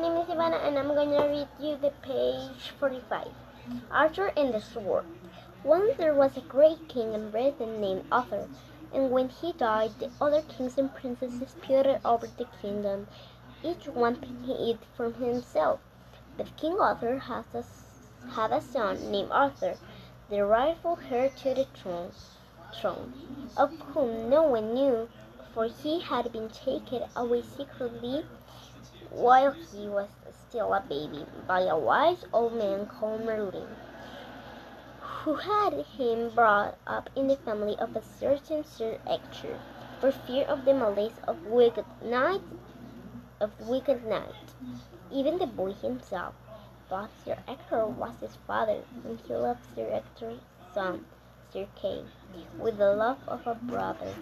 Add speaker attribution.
Speaker 1: name is Ivana and I'm going to read you the page 45. Uther and the Sword. Once there was a great king in Britain named Arthur, and when he died, the other kings and princes disputed over the kingdom, each one taking it for himself. But King Uther has a, had a son named Arthur, the rightful heir to the throne, throne, of whom no one knew, for he had been taken away secretly while he was still a baby by a wise old man called Merlin, who had him brought up in the family of a certain Sir Ector, for fear of the malice of wicked knight of wicked knight. Even the boy himself thought Sir Ector was his father, and he loved Sir Ector's son, Sir Kay, with the love of a brother.